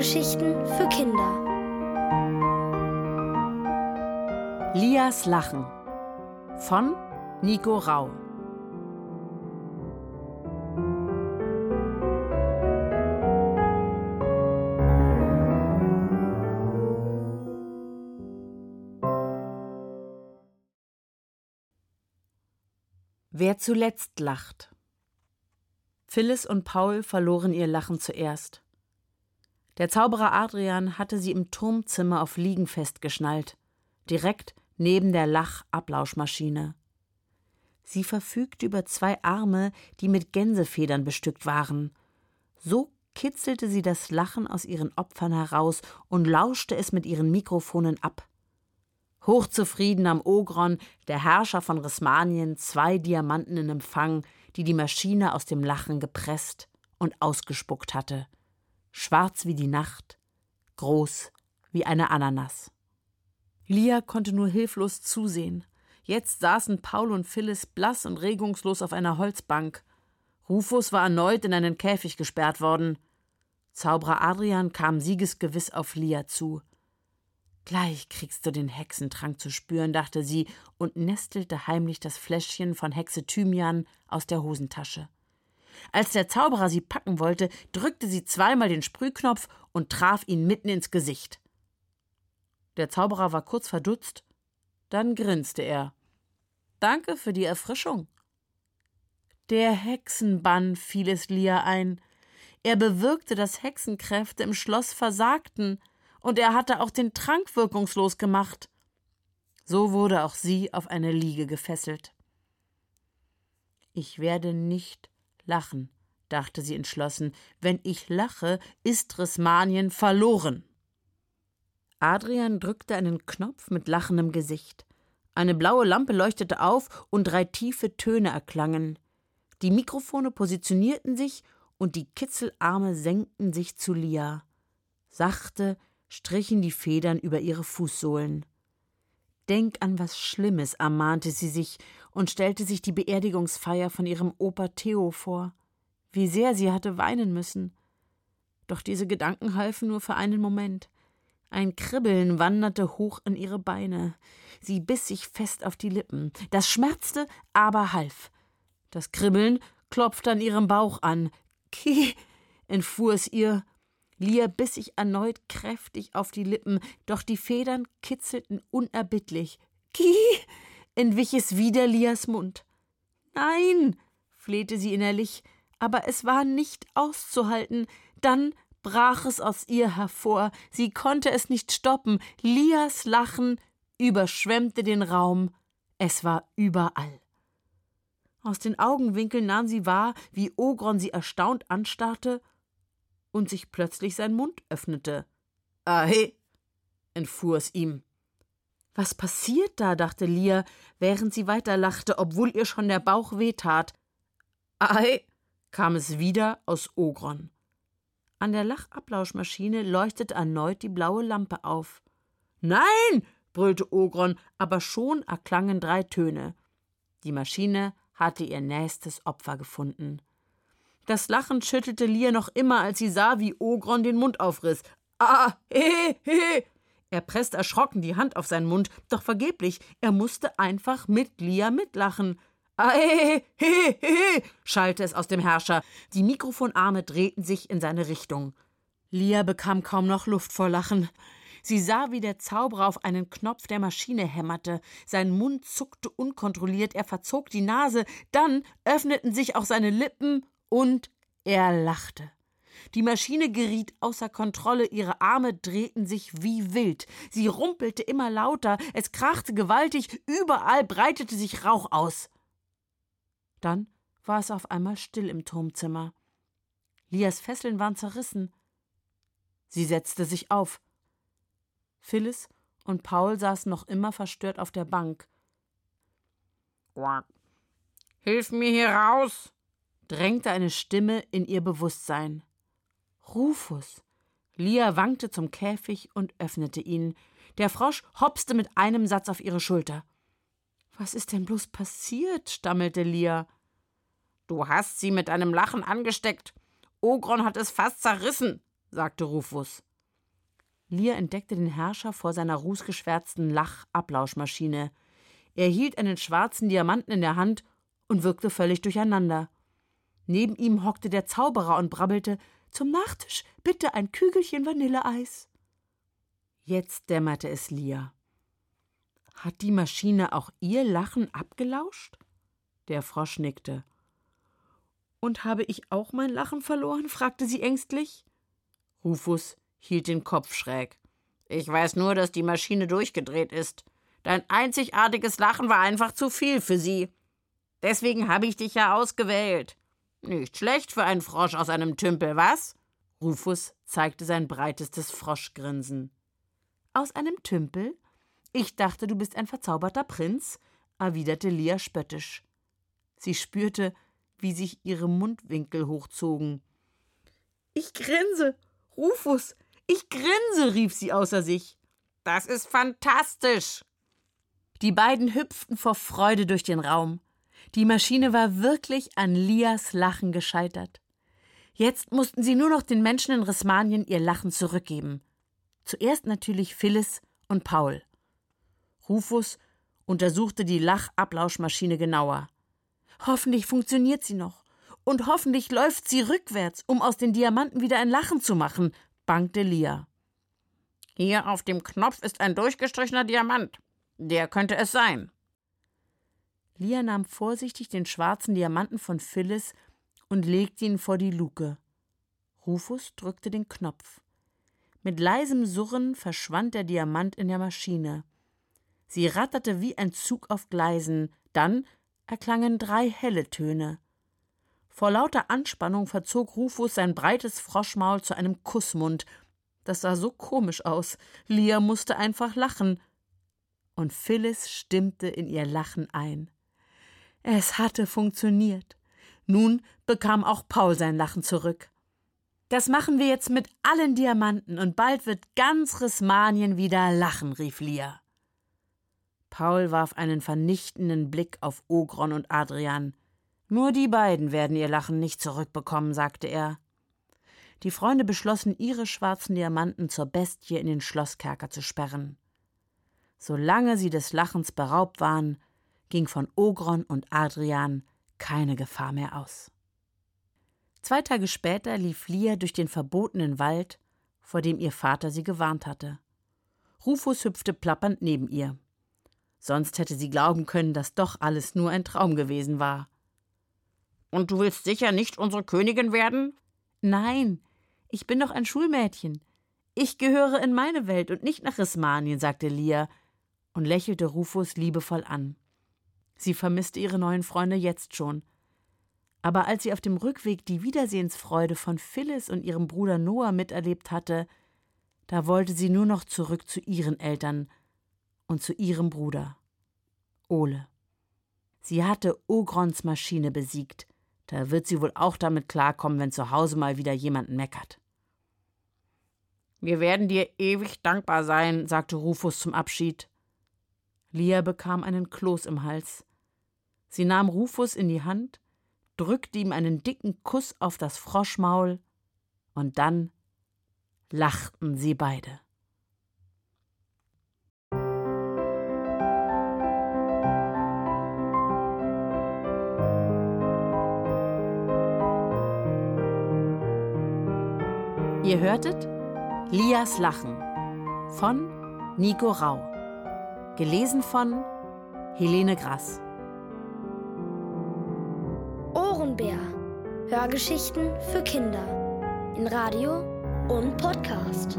Hörgeschichten für Kinder. Lias Lachen von Nico Rau. Wer zuletzt lacht. Phyllis und Paul verloren ihr Lachen zuerst. Der Zauberer Adrian hatte sie im Turmzimmer auf Liegen festgeschnallt, direkt neben der Lach-Ablauschmaschine. Sie verfügte über zwei Arme, die mit Gänsefedern bestückt waren. So kitzelte sie das Lachen aus ihren Opfern heraus und lauschte es mit ihren Mikrofonen ab. Hochzufrieden am Ogron, der Herrscher von Rismanien, zwei Diamanten in Empfang, die die Maschine aus dem Lachen gepresst und ausgespuckt hatte. Schwarz wie die Nacht, groß wie eine Ananas. Lia konnte nur hilflos zusehen. Jetzt saßen Paul und Phyllis blass und regungslos auf einer Holzbank. Rufus war erneut in einen Käfig gesperrt worden. Zauberer Adrian kam siegesgewiss auf Lia zu. Gleich kriegst du den Hexentrank zu spüren, dachte sie und nestelte heimlich das Fläschchen von Hexe Thymian aus der Hosentasche. Als der Zauberer sie packen wollte, drückte sie zweimal den Sprühknopf und traf ihn mitten ins Gesicht. Der Zauberer war kurz verdutzt, dann grinste er. Danke für die Erfrischung. Der Hexenbann fiel es Lia ein. Er bewirkte, dass Hexenkräfte im Schloss versagten, und er hatte auch den Trank wirkungslos gemacht. So wurde auch sie auf eine Liege gefesselt. Ich werde nicht lachen, dachte sie entschlossen. Wenn ich lache, ist Rismanien verloren. Adrian drückte einen Knopf mit lachendem Gesicht. Eine blaue Lampe leuchtete auf und drei tiefe Töne erklangen. Die Mikrofone positionierten sich und die Kitzelarme senkten sich zu Lia. Sachte strichen die Federn über ihre Fußsohlen. Denk an was Schlimmes, ermahnte sie sich und stellte sich die Beerdigungsfeier von ihrem Opa Theo vor. Wie sehr sie hatte weinen müssen. Doch diese Gedanken halfen nur für einen Moment. Ein Kribbeln wanderte hoch in ihre Beine. Sie biss sich fest auf die Lippen. Das schmerzte, aber half. Das Kribbeln klopfte an ihrem Bauch an. Ki, entfuhr es ihr Lia biss sich erneut kräftig auf die Lippen, doch die Federn kitzelten unerbittlich. Ki! Entwich es wieder Lias Mund. Nein! flehte sie innerlich, aber es war nicht auszuhalten. Dann brach es aus ihr hervor. Sie konnte es nicht stoppen. Lias Lachen überschwemmte den Raum. Es war überall. Aus den Augenwinkeln nahm sie wahr, wie Ogron sie erstaunt anstarrte und sich plötzlich sein Mund öffnete. Ahe, entfuhr es ihm. Was passiert da? dachte Lia, während sie weiterlachte, obwohl ihr schon der Bauch wehtat. Ahe, kam es wieder aus Ogron. An der Lachablauschmaschine leuchtete erneut die blaue Lampe auf. Nein! brüllte Ogron, aber schon erklangen drei Töne. Die Maschine hatte ihr nächstes Opfer gefunden. Das Lachen schüttelte Lia noch immer, als sie sah, wie Ogron den Mund aufriss. Ah, he, he. Er presste erschrocken die Hand auf seinen Mund, doch vergeblich, er musste einfach mit Lia mitlachen. Ah, he, he, he, schallte es aus dem Herrscher. Die Mikrofonarme drehten sich in seine Richtung. Lia bekam kaum noch Luft vor Lachen. Sie sah, wie der Zauberer auf einen Knopf der Maschine hämmerte. Sein Mund zuckte unkontrolliert, er verzog die Nase, dann öffneten sich auch seine Lippen und er lachte. Die Maschine geriet außer Kontrolle, ihre Arme drehten sich wie wild. Sie rumpelte immer lauter, es krachte gewaltig, überall breitete sich Rauch aus. Dann war es auf einmal still im Turmzimmer. Lias Fesseln waren zerrissen. Sie setzte sich auf. Phyllis und Paul saßen noch immer verstört auf der Bank. Hilf mir hier raus, drängte eine Stimme in ihr Bewusstsein. Rufus. Lia wankte zum Käfig und öffnete ihn. Der Frosch hopste mit einem Satz auf ihre Schulter. Was ist denn bloß passiert? stammelte Lia. Du hast sie mit deinem Lachen angesteckt. Ogron hat es fast zerrissen, sagte Rufus. Lia entdeckte den Herrscher vor seiner rußgeschwärzten Lachablauschmaschine. Er hielt einen schwarzen Diamanten in der Hand und wirkte völlig durcheinander. Neben ihm hockte der Zauberer und brabbelte Zum Nachtisch bitte ein Kügelchen Vanilleeis. Jetzt dämmerte es Lia. Hat die Maschine auch ihr Lachen abgelauscht? Der Frosch nickte. Und habe ich auch mein Lachen verloren? fragte sie ängstlich. Rufus hielt den Kopf schräg. Ich weiß nur, dass die Maschine durchgedreht ist. Dein einzigartiges Lachen war einfach zu viel für sie. Deswegen habe ich dich ja ausgewählt. Nicht schlecht für einen Frosch aus einem Tümpel, was? Rufus zeigte sein breitestes Froschgrinsen. Aus einem Tümpel? Ich dachte, du bist ein verzauberter Prinz, erwiderte Lia spöttisch. Sie spürte, wie sich ihre Mundwinkel hochzogen. Ich grinse, Rufus, ich grinse, rief sie außer sich. Das ist fantastisch. Die beiden hüpften vor Freude durch den Raum. Die Maschine war wirklich an Lias Lachen gescheitert. Jetzt mussten sie nur noch den Menschen in Rismanien ihr Lachen zurückgeben. Zuerst natürlich Phyllis und Paul. Rufus untersuchte die Lachablauschmaschine genauer. Hoffentlich funktioniert sie noch. Und hoffentlich läuft sie rückwärts, um aus den Diamanten wieder ein Lachen zu machen, bangte Lia. Hier auf dem Knopf ist ein durchgestrichener Diamant. Der könnte es sein. Lia nahm vorsichtig den schwarzen Diamanten von Phyllis und legte ihn vor die Luke. Rufus drückte den Knopf. Mit leisem Surren verschwand der Diamant in der Maschine. Sie ratterte wie ein Zug auf Gleisen, dann erklangen drei helle Töne. Vor lauter Anspannung verzog Rufus sein breites Froschmaul zu einem Kussmund. Das sah so komisch aus. Lia musste einfach lachen. Und Phyllis stimmte in ihr Lachen ein. Es hatte funktioniert. Nun bekam auch Paul sein Lachen zurück. Das machen wir jetzt mit allen Diamanten und bald wird ganz Rismanien wieder lachen, rief Lia. Paul warf einen vernichtenden Blick auf Ogron und Adrian. Nur die beiden werden ihr Lachen nicht zurückbekommen, sagte er. Die Freunde beschlossen, ihre schwarzen Diamanten zur Bestie in den Schlosskerker zu sperren. Solange sie des Lachens beraubt waren, ging von Ogron und Adrian keine Gefahr mehr aus. Zwei Tage später lief Lia durch den verbotenen Wald, vor dem ihr Vater sie gewarnt hatte. Rufus hüpfte plappernd neben ihr. Sonst hätte sie glauben können, dass doch alles nur ein Traum gewesen war. Und du willst sicher nicht unsere Königin werden? Nein, ich bin doch ein Schulmädchen. Ich gehöre in meine Welt und nicht nach Rismanien, sagte Lia und lächelte Rufus liebevoll an. Sie vermisste ihre neuen Freunde jetzt schon. Aber als sie auf dem Rückweg die Wiedersehensfreude von Phyllis und ihrem Bruder Noah miterlebt hatte, da wollte sie nur noch zurück zu ihren Eltern und zu ihrem Bruder. Ole. Sie hatte Ogrons Maschine besiegt. Da wird sie wohl auch damit klarkommen, wenn zu Hause mal wieder jemand meckert. Wir werden dir ewig dankbar sein, sagte Rufus zum Abschied. Lia bekam einen Kloß im Hals. Sie nahm Rufus in die Hand, drückte ihm einen dicken Kuss auf das Froschmaul, und dann lachten sie beide. Ihr hörtet Lias Lachen von Nico Rau. Gelesen von Helene Grass. Ohrenbär. Hörgeschichten für Kinder. In Radio und Podcast.